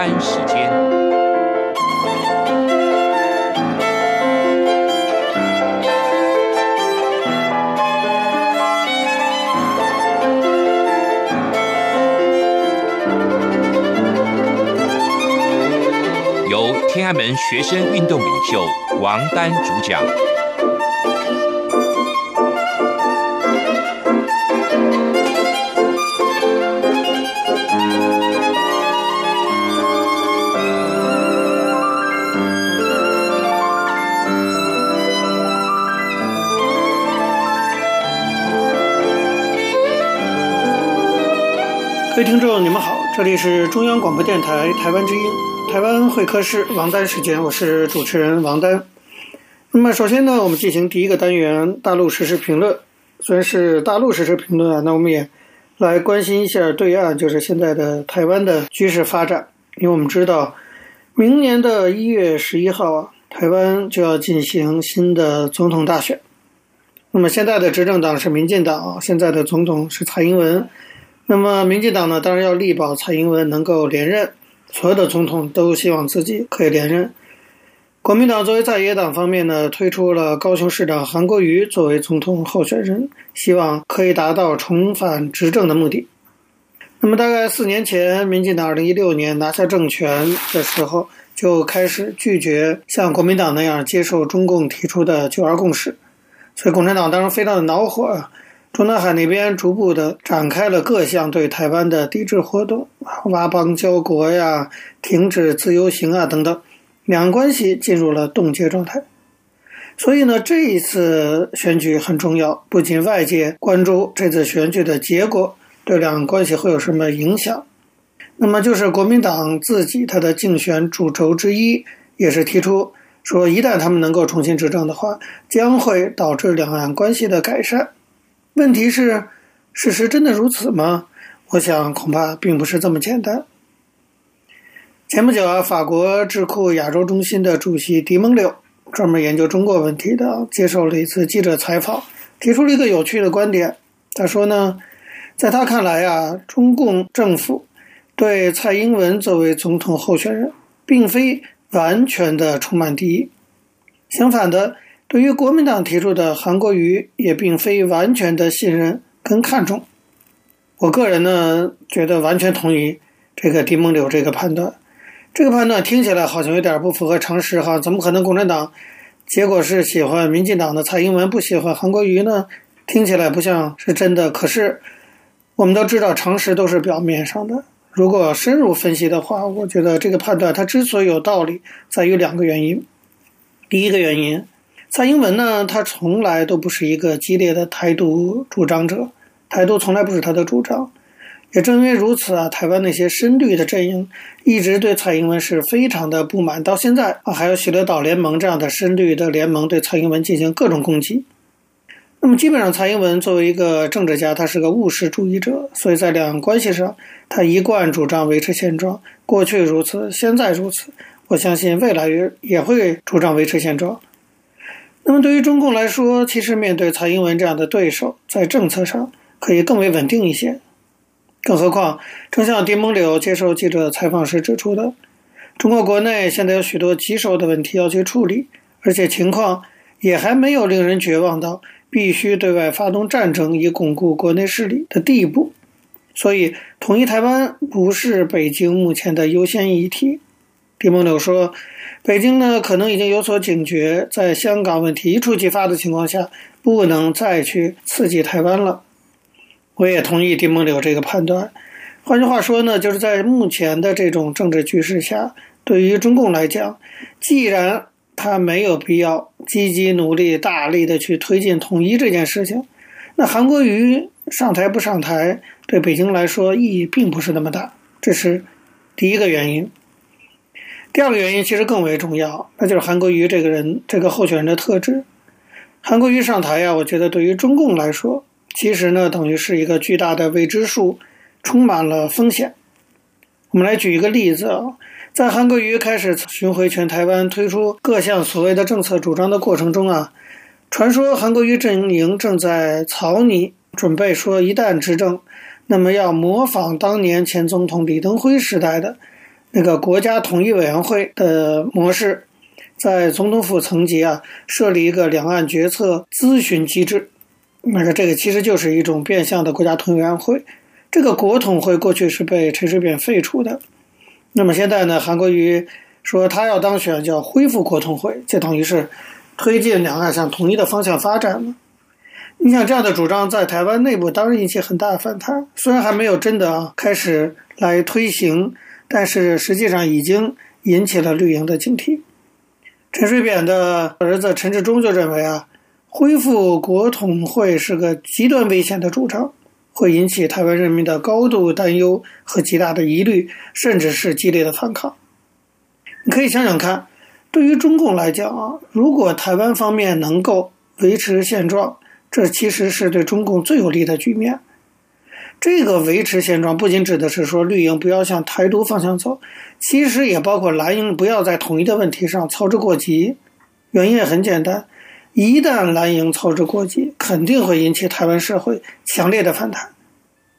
丹时间，由天安门学生运动领袖王丹主讲。各位听众，你们好，这里是中央广播电台台湾之音，台湾会客室王丹时间，我是主持人王丹。那么首先呢，我们进行第一个单元大陆实时评论。虽然是大陆实时评论啊，那我们也来关心一下对岸，就是现在的台湾的局势发展。因为我们知道，明年的一月十一号啊，台湾就要进行新的总统大选。那么现在的执政党是民进党，现在的总统是蔡英文。那么，民进党呢，当然要力保蔡英文能够连任。所有的总统都希望自己可以连任。国民党作为在野党方面呢，推出了高雄市长韩国瑜作为总统候选人，希望可以达到重返执政的目的。那么，大概四年前，民进党二零一六年拿下政权的时候，就开始拒绝像国民党那样接受中共提出的九二共识，所以共产党当时非常的恼火啊。中南海那边逐步的展开了各项对台湾的抵制活动啊，挖邦交国呀，停止自由行啊等等，两岸关系进入了冻结状态。所以呢，这一次选举很重要，不仅外界关注这次选举的结果对两岸关系会有什么影响，那么就是国民党自己他的竞选主轴之一，也是提出说，一旦他们能够重新执政的话，将会导致两岸关系的改善。问题是，事实真的如此吗？我想恐怕并不是这么简单。前不久啊，法国智库亚洲中心的主席狄蒙柳，专门研究中国问题的，接受了一次记者采访，提出了一个有趣的观点。他说呢，在他看来啊，中共政府对蔡英文作为总统候选人，并非完全的充满敌意，相反的。对于国民党提出的韩国瑜，也并非完全的信任跟看重。我个人呢，觉得完全同意这个狄梦柳这个判断。这个判断听起来好像有点不符合常识哈，怎么可能共产党结果是喜欢民进党的蔡英文，不喜欢韩国瑜呢？听起来不像是真的。可是我们都知道，常识都是表面上的。如果深入分析的话，我觉得这个判断它之所以有道理，在于两个原因。第一个原因。蔡英文呢，他从来都不是一个激烈的台独主张者，台独从来不是他的主张。也正因为如此啊，台湾那些深绿的阵营一直对蔡英文是非常的不满，到现在啊，还有喜乐岛联盟这样的深绿的联盟对蔡英文进行各种攻击。那么，基本上蔡英文作为一个政治家，他是个务实主义者，所以在两岸关系上，他一贯主张维持现状。过去如此，现在如此，我相信未来也也会主张维持现状。那么，对于中共来说，其实面对蔡英文这样的对手，在政策上可以更为稳定一些。更何况，正像狄孟柳接受记者采访时指出的，中国国内现在有许多棘手的问题要去处理，而且情况也还没有令人绝望到必须对外发动战争以巩固国内势力的地步。所以，统一台湾不是北京目前的优先议题。丁孟柳说。北京呢，可能已经有所警觉，在香港问题一触即发的情况下，不能再去刺激台湾了。我也同意丁孟柳这个判断。换句话说呢，就是在目前的这种政治局势下，对于中共来讲，既然他没有必要积极努力、大力的去推进统一这件事情，那韩国瑜上台不上台，对北京来说意义并不是那么大。这是第一个原因。第二个原因其实更为重要，那就是韩国瑜这个人，这个候选人的特质。韩国瑜上台呀，我觉得对于中共来说，其实呢等于是一个巨大的未知数，充满了风险。我们来举一个例子啊，在韩国瑜开始巡回全台湾，推出各项所谓的政策主张的过程中啊，传说韩国瑜阵营正在草拟，准备说一旦执政，那么要模仿当年前总统李登辉时代的。那个国家统一委员会的模式，在总统府层级啊设立一个两岸决策咨询机制。那个这个其实就是一种变相的国家统一委员会。这个国统会过去是被陈水扁废除的，那么现在呢，韩国瑜说他要当选，叫恢复国统会，这等于是推进两岸向统一的方向发展了。你想这样的主张在台湾内部当然引起很大的反弹，虽然还没有真的开始来推行，但是实际上已经引起了绿营的警惕。陈水扁的儿子陈志忠就认为啊，恢复国统会是个极端危险的主张。会引起台湾人民的高度担忧和极大的疑虑，甚至是激烈的反抗。你可以想想看，对于中共来讲啊，如果台湾方面能够维持现状，这其实是对中共最有利的局面。这个维持现状不仅指的是说绿营不要向台独方向走，其实也包括蓝营不要在统一的问题上操之过急。原因也很简单。一旦蓝营操之过急，肯定会引起台湾社会强烈的反弹。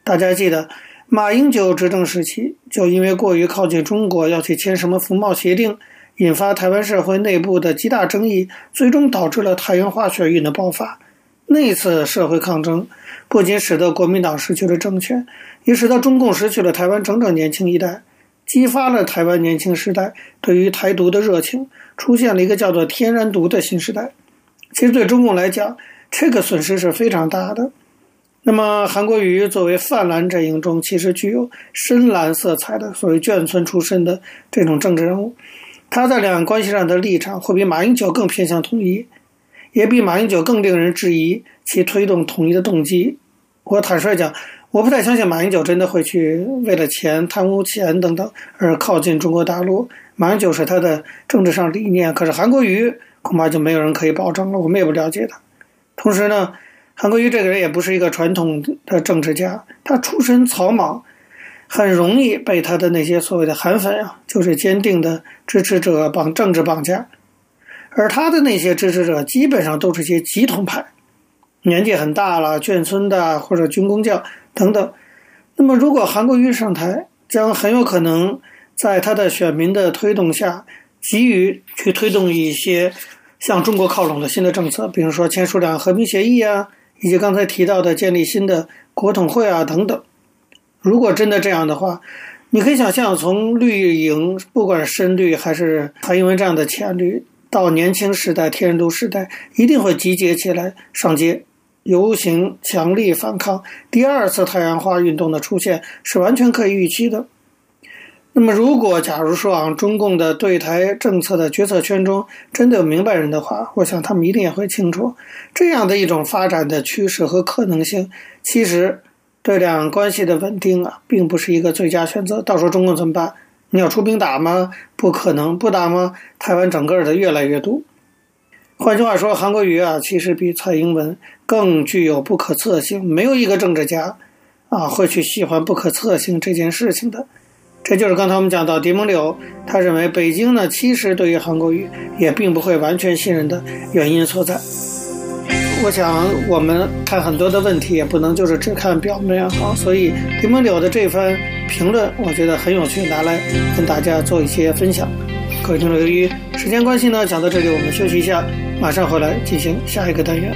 大家记得，马英九执政时期就因为过于靠近中国，要去签什么服贸协定，引发台湾社会内部的极大争议，最终导致了太阳花学运的爆发。那次社会抗争不仅使得国民党失去了政权，也使得中共失去了台湾整整年轻一代，激发了台湾年轻时代对于台独的热情，出现了一个叫做“天然独”的新时代。其实对中共来讲，这个损失是非常大的。那么，韩国瑜作为泛蓝阵营中其实具有深蓝色彩的所谓眷村出身的这种政治人物，他在两岸关系上的立场会比马英九更偏向统一，也比马英九更令人质疑其推动统一的动机。我坦率讲，我不太相信马英九真的会去为了钱、贪污钱等等而靠近中国大陆。马英九是他的政治上理念，可是韩国瑜。恐怕就没有人可以保证了。我们也不了解他。同时呢，韩国瑜这个人也不是一个传统的政治家，他出身草莽，很容易被他的那些所谓的韩粉啊，就是坚定的支持者绑政治绑架。而他的那些支持者基本上都是些极统派，年纪很大了，眷村的或者军公教等等。那么，如果韩国瑜上台，将很有可能在他的选民的推动下。急于去推动一些向中国靠拢的新的政策，比如说签署两和平协议啊，以及刚才提到的建立新的国统会啊等等。如果真的这样的话，你可以想象，从绿营不管深绿还是蔡英文这样的浅绿，到年轻时代天然独时代，一定会集结起来上街游行，强力反抗。第二次太阳花运动的出现是完全可以预期的。那么，如果假如说啊，中共的对台政策的决策圈中真的有明白人的话，我想他们一定也会清楚，这样的一种发展的趋势和可能性，其实对两岸关系的稳定啊，并不是一个最佳选择。到时候中共怎么办？你要出兵打吗？不可能，不打吗？台湾整个的越来越独。换句话说，韩国瑜啊，其实比蔡英文更具有不可测性。没有一个政治家啊，会去喜欢不可测性这件事情的。这就是刚才我们讲到狄孟柳，他认为北京呢，其实对于韩国瑜也并不会完全信任的原因所在。我想我们看很多的问题也不能就是只看表面啊，所以狄孟柳的这番评论，我觉得很有趣，拿来跟大家做一些分享。各位听众，由于时间关系呢，讲到这里我们休息一下，马上回来进行下一个单元。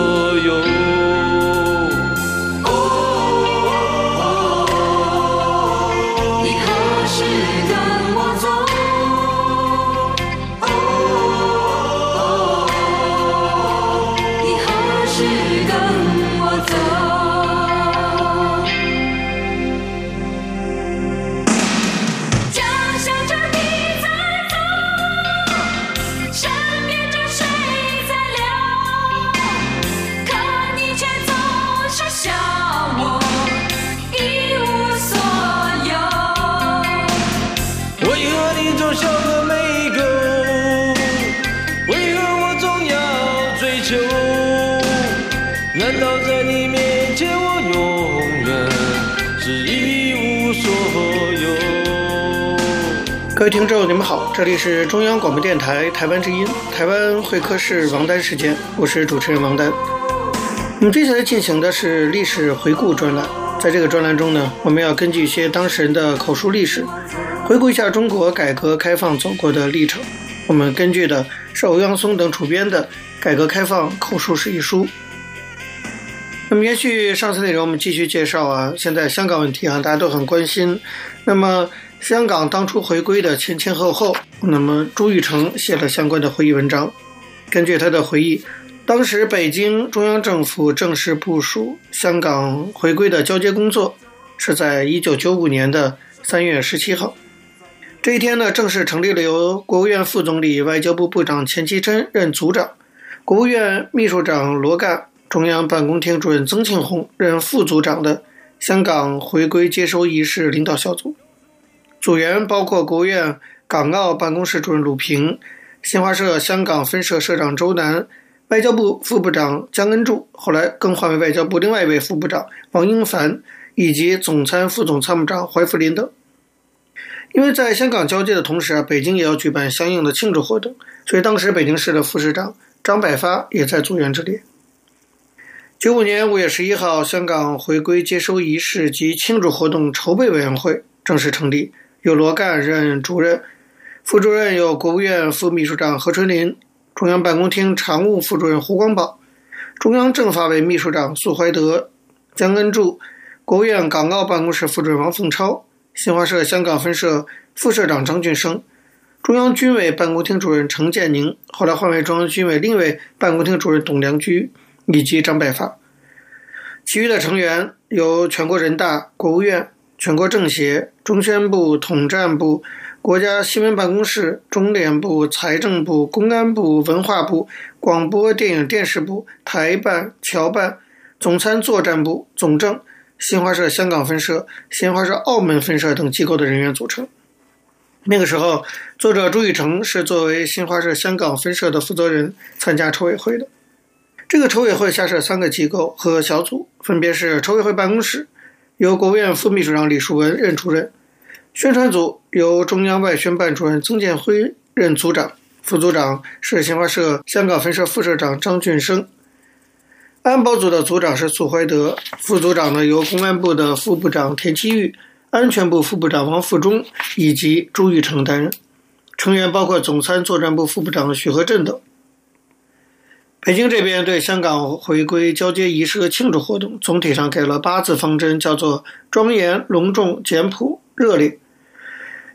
各位听众，你们好，这里是中央广播电台台湾之音，台湾会客室王丹时间，我是主持人王丹。我们接下来进行的是历史回顾专栏，在这个专栏中呢，我们要根据一些当事人的口述历史。回顾一下中国改革开放走过的历程，我们根据的是欧阳松等主编的《改革开放口述史》一书。那么延续上次内容，我们继续介绍啊，现在香港问题啊，大家都很关心。那么香港当初回归的前前后后，那么朱玉成写了相关的回忆文章。根据他的回忆，当时北京中央政府正式部署香港回归的交接工作，是在一九九五年的三月十七号。这一天呢，正式成立了由国务院副总理、外交部部长钱其琛任组长，国务院秘书长罗干、中央办公厅主任曾庆红任副组长的香港回归接收仪式领导小组。组员包括国务院港澳办公室主任鲁平、新华社香港分社社长周南、外交部副部长姜恩柱，后来更换为外交部另外一位副部长王英凡，以及总参副总参谋长怀福林等。因为在香港交接的同时啊，北京也要举办相应的庆祝活动，所以当时北京市的副市长张百发也在组员之列。九五年五月十一号，香港回归接收仪式及庆祝活动筹备委员会正式成立，由罗干任主任，副主任有国务院副秘书长何春林，中央办公厅常务副主任胡光宝，中央政法委秘书长苏怀德、姜恩柱，国务院港澳办公室副主任王凤超。新华社香港分社副社长张俊生，中央军委办公厅主任程建宁，后来换为中央军委另一位办公厅主任董良驹，以及张百发。其余的成员由全国人大、国务院、全国政协、中宣部、统战部、国家新闻办公室、中联部、财政部、公安部、文化部、广播电影电视部、台办、侨办、总参作战部、总政。新华社香港分社、新华社澳门分社等机构的人员组成。那个时候，作者朱雨成是作为新华社香港分社的负责人参加筹委会的。这个筹委会下设三个机构和小组，分别是筹委会办公室，由国务院副秘书长李树文任主任；宣传组由中央外宣办主任曾建辉任组长，副组长是新华社香港分社副社长张俊生。安保组的组长是苏怀德，副组长呢由公安部的副部长田七玉、安全部副部长王富忠以及朱玉成担任。成员包括总参作战部副部长许和振等。北京这边对香港回归交接仪式的庆祝活动，总体上给了八字方针，叫做庄严、隆重、简朴、热烈。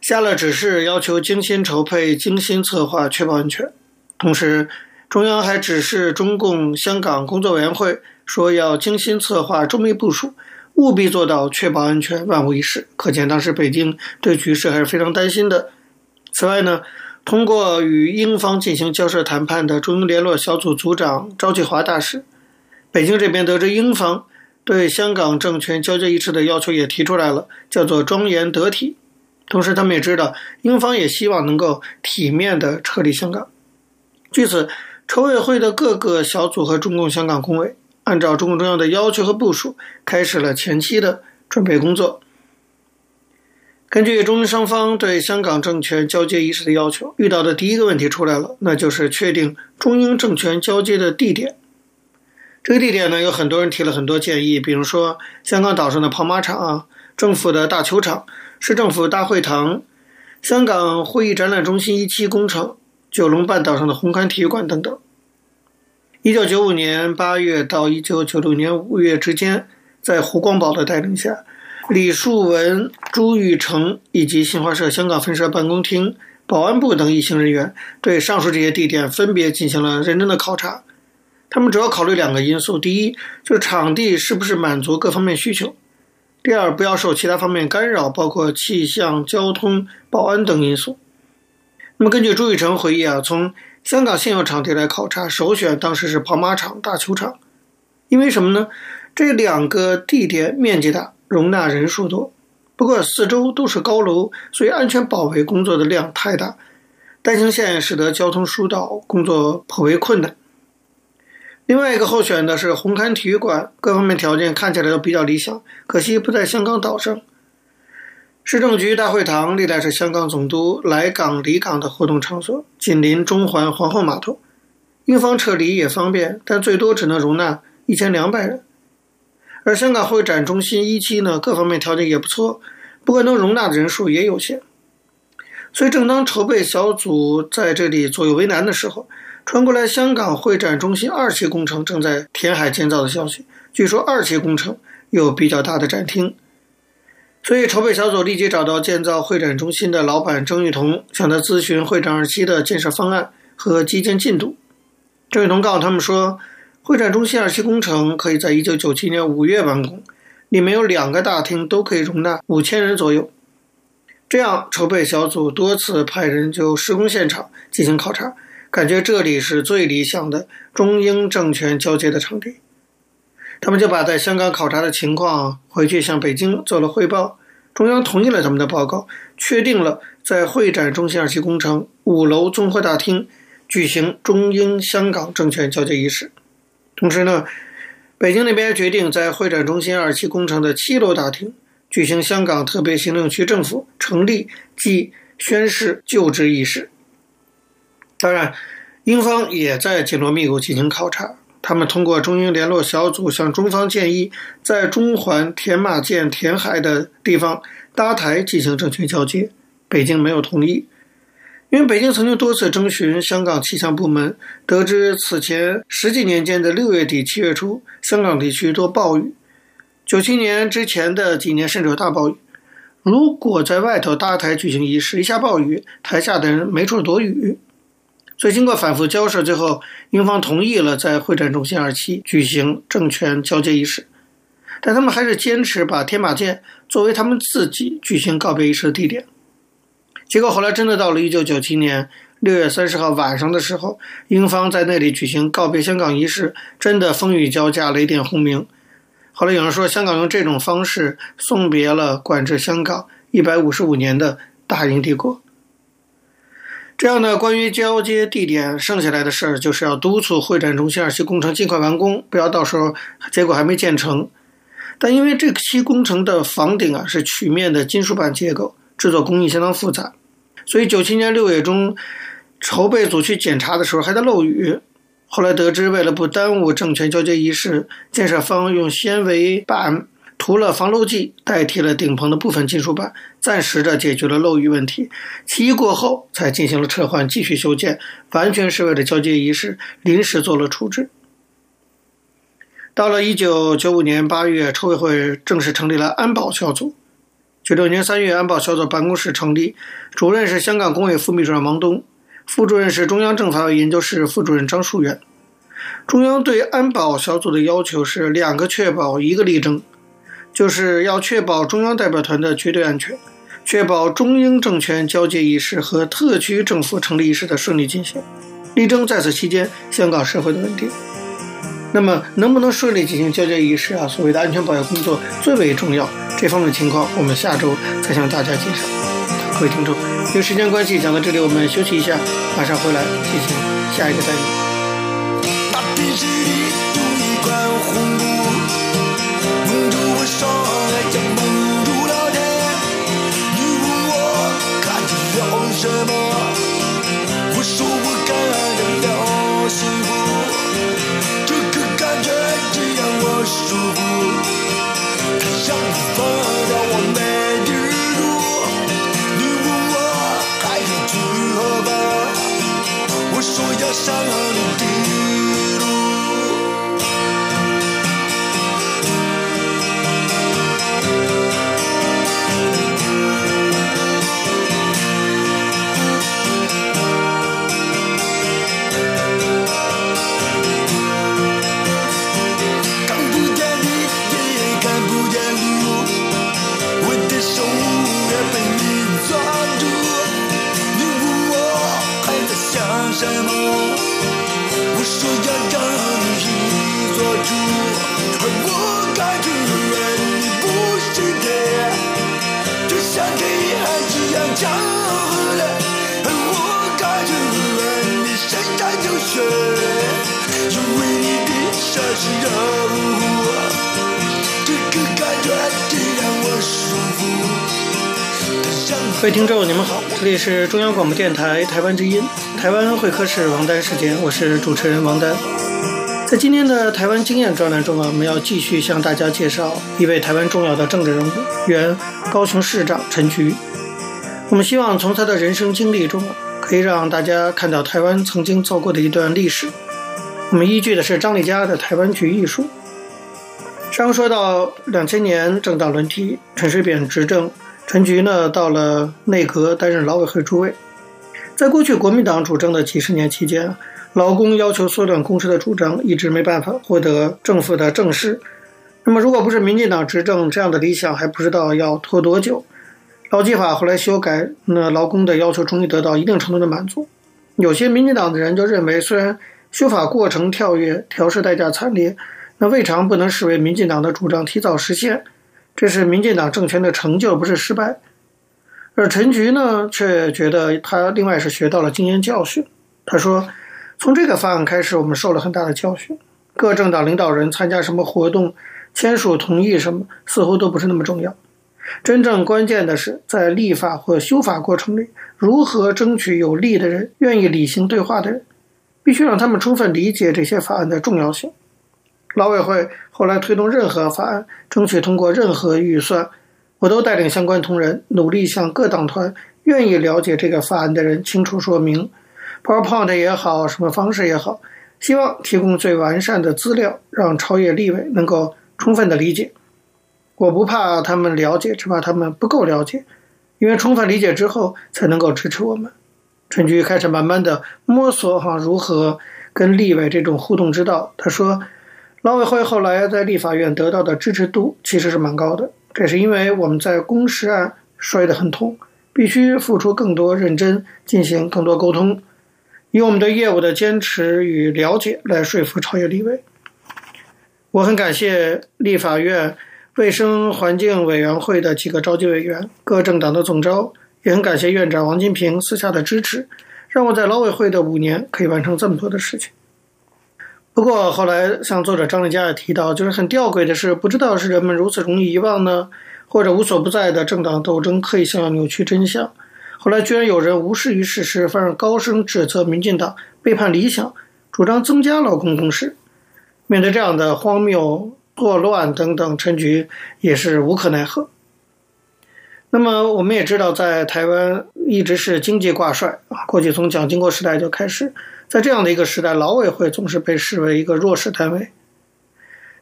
下了指示，要求精心筹备、精心策划，确保安全。同时，中央还指示中共香港工作委员会说，要精心策划、周密部署，务必做到确保安全、万无一失。可见当时北京对局势还是非常担心的。此外呢，通过与英方进行交涉谈判的中英联络小组组长赵继华大使，北京这边得知英方对香港政权交接仪式的要求也提出来了，叫做庄严得体。同时，他们也知道英方也希望能够体面地撤离香港。据此。筹委会的各个小组和中共香港工委，按照中共中央的要求和部署，开始了前期的准备工作。根据中英双方对香港政权交接仪式的要求，遇到的第一个问题出来了，那就是确定中英政权交接的地点。这个地点呢，有很多人提了很多建议，比如说香港岛上的跑马场、政府的大球场、市政府大会堂、香港会议展览中心一期工程。九龙半岛上的红磡体育馆等等。一九九五年八月到一九九六年五月之间，在胡光宝的带领下，李树文、朱玉成以及新华社香港分社办公厅、保安部等一行人员，对上述这些地点分别进行了认真的考察。他们主要考虑两个因素：第一，就是场地是不是满足各方面需求；第二，不要受其他方面干扰，包括气象、交通、保安等因素。那么，根据朱玉成回忆啊，从香港现有场地来考察，首选当时是跑马场、大球场，因为什么呢？这两个地点面积大，容纳人数多。不过四周都是高楼，所以安全保卫工作的量太大，单行线使得交通疏导工作颇为困难。另外一个候选的是红磡体育馆，各方面条件看起来都比较理想，可惜不在香港岛上。市政局大会堂历来是香港总督来港离港的活动场所，紧邻中环皇后码头，英方撤离也方便，但最多只能容纳一千两百人。而香港会展中心一期呢，各方面条件也不错，不过能容纳的人数也有限。所以，正当筹备小组在这里左右为难的时候，传过来香港会展中心二期工程正在填海建造的消息。据说二期工程有比较大的展厅，所以筹备小组立即找到建造会展中心的老板郑裕彤，向他咨询会展二期的建设方案和基建进度。郑裕彤告诉他们说，会展中心二期工程可以在一九九七年五月完工，里面有两个大厅，都可以容纳五千人左右。这样，筹备小组多次派人就施工现场进行考察，感觉这里是最理想的中英政权交接的场地。他们就把在香港考察的情况回去向北京做了汇报，中央同意了他们的报告，确定了在会展中心二期工程五楼综合大厅举行中英香港政权交接仪式。同时呢，北京那边决定在会展中心二期工程的七楼大厅举行香港特别行政区政府成立暨宣誓就职仪式。当然，英方也在紧锣密鼓进行考察。他们通过中英联络小组向中方建议，在中环填马建填海的地方搭台进行政权交接，北京没有同意。因为北京曾经多次征询香港气象部门，得知此前十几年间的六月底七月初，香港地区多暴雨。九七年之前的几年甚至有大暴雨。如果在外头搭台举行仪式，一下暴雨，台下的人没处躲雨。所以经过反复交涉，最后英方同意了在会展中心二期举行政权交接仪式，但他们还是坚持把天马舰作为他们自己举行告别仪式的地点。结果后来真的到了一九九七年六月三十号晚上的时候，英方在那里举行告别香港仪式，真的风雨交加，雷电轰鸣。后来有人说，香港用这种方式送别了管制香港一百五十五年的大英帝国。这样呢，关于交接地点剩下来的事儿，就是要督促会展中心二期工程尽快完工，不要到时候结果还没建成。但因为这期工程的房顶啊是曲面的金属板结构。制作工艺相当复杂，所以九七年六月中，筹备组去检查的时候还在漏雨。后来得知，为了不耽误政权交接仪式，建设方用纤维板涂了防漏剂，代替了顶棚的部分金属板，暂时的解决了漏雨问题。期一过后，才进行了撤换，继续修建，完全是为了交接仪式临时做了处置。到了一九九五年八月，筹委会正式成立了安保小组。九六年三月，安保小组办公室成立，主任是香港工委副秘书长王东，副主任是中央政法委研究室副主任张树元。中央对安保小组的要求是两个确保，一个力争，就是要确保中央代表团的绝对安全，确保中英政权交接仪式和特区政府成立仪式的顺利进行，力争在此期间香港社会的稳定。那么，能不能顺利进行交接仪式啊？所谓的安全保卫工作最为重要，这方面情况我们下周再向大家介绍。各位听众，因为时间关系，讲到这里，我们休息一下，马上回来进行下一个单元。什么？如果他让你忘我没日住你问我还去何方我说要上恶的各位听众，你们好，这里是中央广播电台台湾之音，台湾会客室王丹时间，我是主持人王丹。在今天的台湾经验专栏中啊，我们要继续向大家介绍一位台湾重要的政治人物，原高雄市长陈菊。我们希望从他的人生经历中，可以让大家看到台湾曾经走过的一段历史。我们依据的是张丽佳的《台湾局艺术》。上回说到两千年政党轮替，陈水扁执政，陈菊呢到了内阁担任劳委会主委。在过去国民党主政的几十年期间，劳工要求缩短工时的主张一直没办法获得政府的正视。那么，如果不是民进党执政，这样的理想还不知道要拖多久。劳基法后来修改，那劳工的要求终于得到一定程度的满足。有些民进党的人就认为，虽然修法过程跳跃，调试代价惨烈，那未尝不能视为民进党的主张提早实现。这是民进党政权的成就，不是失败。而陈菊呢，却觉得他另外是学到了经验教训。他说。从这个法案开始，我们受了很大的教训。各政党领导人参加什么活动、签署同意什么，似乎都不是那么重要。真正关键的是，在立法或修法过程里，如何争取有利的人、愿意理性对话的人，必须让他们充分理解这些法案的重要性。劳委会后来推动任何法案，争取通过任何预算，我都带领相关同仁努力向各党团愿意了解这个法案的人清楚说明。PowerPoint 也好，什么方式也好，希望提供最完善的资料，让朝野立委能够充分的理解。我不怕他们了解，只怕他们不够了解，因为充分理解之后，才能够支持我们。陈菊开始慢慢的摸索哈，如何跟立委这种互动之道。他说，劳委会后来在立法院得到的支持度其实是蛮高的，这是因为我们在工时案摔得很痛，必须付出更多认真，进行更多沟通。以我们对业务的坚持与了解来说服朝野立委，我很感谢立法院卫生环境委员会的几个召集委员、各政党的总召，也很感谢院长王金平私下的支持，让我在劳委会的五年可以完成这么多的事情。不过后来像作者张丽佳也提到，就是很吊诡的是，不知道是人们如此容易遗忘呢，或者无所不在的政党斗争刻意想要扭曲真相。后来居然有人无视于事实，反而高声指责民进党背叛理想，主张增加劳工工时。面对这样的荒谬、错乱等等，陈菊也是无可奈何。那么我们也知道，在台湾一直是经济挂帅啊，过去从蒋经国时代就开始，在这样的一个时代，劳委会总是被视为一个弱势单位。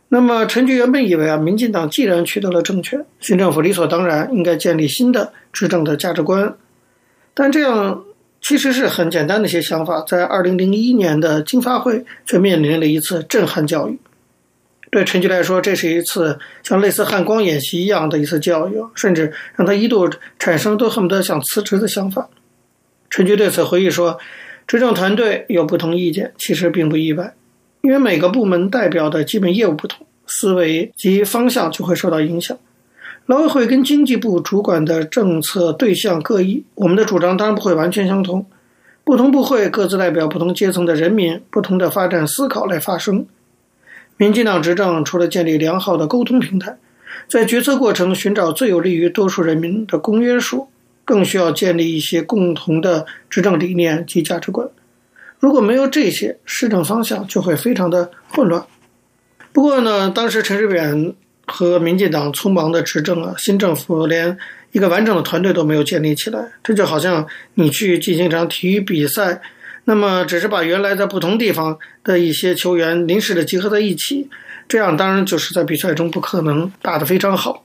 那么陈菊原本以为啊，民进党既然取得了政权，新政府理所当然应该建立新的执政的价值观。但这样其实是很简单的一些想法，在二零零一年的经发会却面临了一次震撼教育。对陈菊来说，这是一次像类似汉光演习一样的一次教育，甚至让他一度产生都恨不得想辞职的想法。陈菊对此回忆说：“执政团队有不同意见，其实并不意外，因为每个部门代表的基本业务不同，思维及方向就会受到影响。”劳委会跟经济部主管的政策对象各异，我们的主张当然不会完全相同。不同部会各自代表不同阶层的人民、不同的发展思考来发声。民进党执政除了建立良好的沟通平台，在决策过程寻找最有利于多数人民的公约数，更需要建立一些共同的执政理念及价值观。如果没有这些，施政方向就会非常的混乱。不过呢，当时陈水扁。和民进党匆忙的执政啊，新政府连一个完整的团队都没有建立起来，这就好像你去进行一场体育比赛，那么只是把原来在不同地方的一些球员临时的集合在一起，这样当然就是在比赛中不可能打得非常好。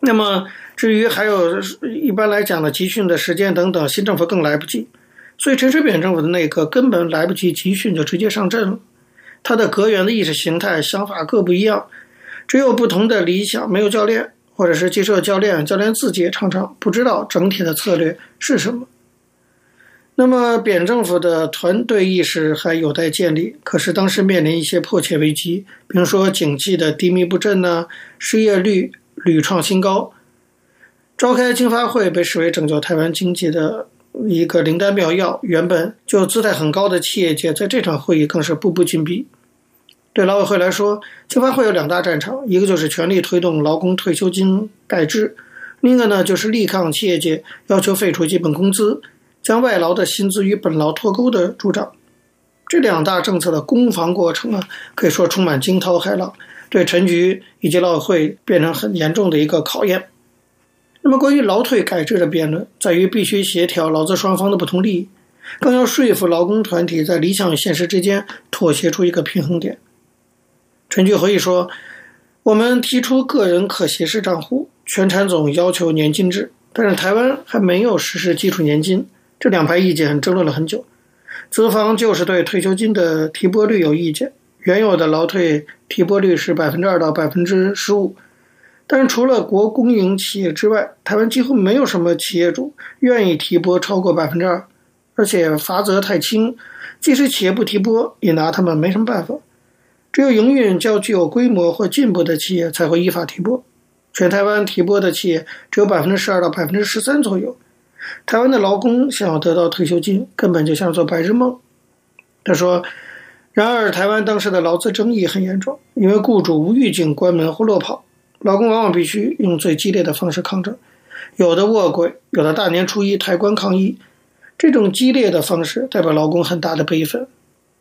那么至于还有一般来讲的集训的时间等等，新政府更来不及，所以陈水扁政府的内阁根本来不及集训就直接上阵了，他的阁员的意识形态想法各不一样。只有不同的理想，没有教练，或者是接受教练，教练自己也常常不知道整体的策略是什么。那么，扁政府的团队意识还有待建立，可是当时面临一些迫切危机，比如说经济的低迷不振呢，失业率屡创新高。召开经发会被视为拯救台湾经济的一个灵丹妙药，原本就姿态很高的企业界在这场会议更是步步紧逼。对劳委会来说，经发会有两大战场，一个就是全力推动劳工退休金改制，另一个呢就是力抗企业界要求废除基本工资、将外劳的薪资与本劳脱钩的主张。这两大政策的攻防过程啊，可以说充满惊涛骇浪，对陈局以及劳委会变成很严重的一个考验。那么，关于劳退改制的辩论，在于必须协调劳资双方的不同利益，更要说服劳工团体在理想与现实之间妥协出一个平衡点。陈菊回忆说：“我们提出个人可携式账户，全产总要求年金制，但是台湾还没有实施基础年金，这两派意见争论了很久。”资方就是对退休金的提拨率有意见，原有的劳退提拨率是百分之二到百分之十五，但是除了国公营企业之外，台湾几乎没有什么企业主愿意提拨超过百分之二，而且罚则太轻，即使企业不提拨，也拿他们没什么办法。只有营运较具有规模或进步的企业才会依法提拨，全台湾提拨的企业只有百分之十二到百分之十三左右。台湾的劳工想要得到退休金，根本就像做白日梦。他说：“然而，台湾当时的劳资争议很严重，因为雇主无预警关门或落跑，劳工往往必须用最激烈的方式抗争，有的卧轨，有的大年初一抬棺抗议。这种激烈的方式代表劳工很大的悲愤。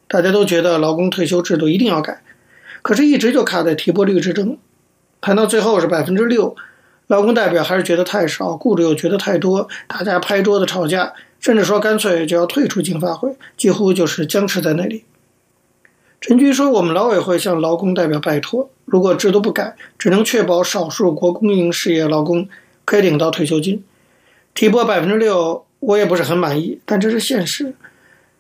大家都觉得劳工退休制度一定要改，可是一直就卡在提拨率之争，谈到最后是百分之六。”劳工代表还是觉得太少，雇主又觉得太多，大家拍桌子吵架，甚至说干脆就要退出经发会，几乎就是僵持在那里。陈菊说：“我们劳委会向劳工代表拜托，如果制度不改，只能确保少数国公营事业劳工可以领到退休金，提拨百分之六，我也不是很满意，但这是现实。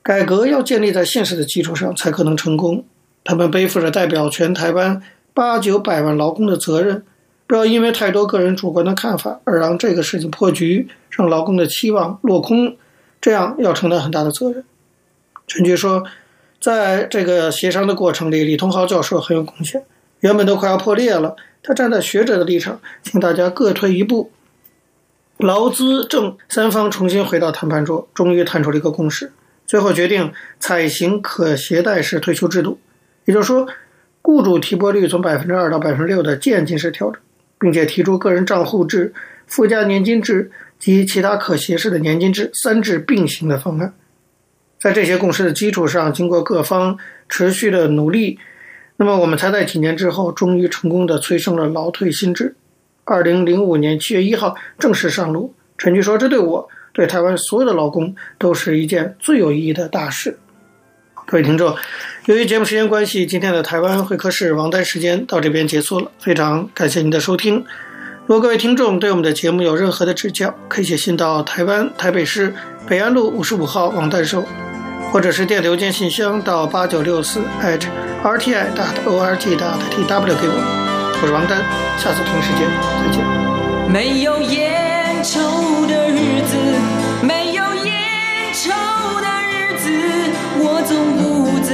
改革要建立在现实的基础上才可能成功。他们背负着代表全台湾八九百万劳工的责任。”不要因为太多个人主观的看法而让这个事情破局，让劳工的期望落空，这样要承担很大的责任。陈菊说，在这个协商的过程里，李同豪教授很有贡献。原本都快要破裂了，他站在学者的立场，请大家各退一步，劳资政三方重新回到谈判桌，终于谈出了一个共识，最后决定采行可携带式退休制度，也就是说，雇主提拨率从百分之二到百分之六的渐进式调整。并且提出个人账户制、附加年金制及其他可携式的年金制三制并行的方案，在这些共识的基础上，经过各方持续的努力，那么我们才在几年之后，终于成功的催生了劳退新制。二零零五年七月一号正式上路。陈菊说：“这对我、对台湾所有的劳工都是一件最有意义的大事。”各位听众，由于节目时间关系，今天的台湾会客室王丹时间到这边结束了。非常感谢您的收听。如果各位听众对我们的节目有任何的指教，可以写信到台湾台北市北安路五十五号王丹收，或者是电流间信箱到八九六四 at rti dot org dot tw 给我。我是王丹，下次同一时间再见。没有烟抽的日子，没有烟抽的日子。我总不在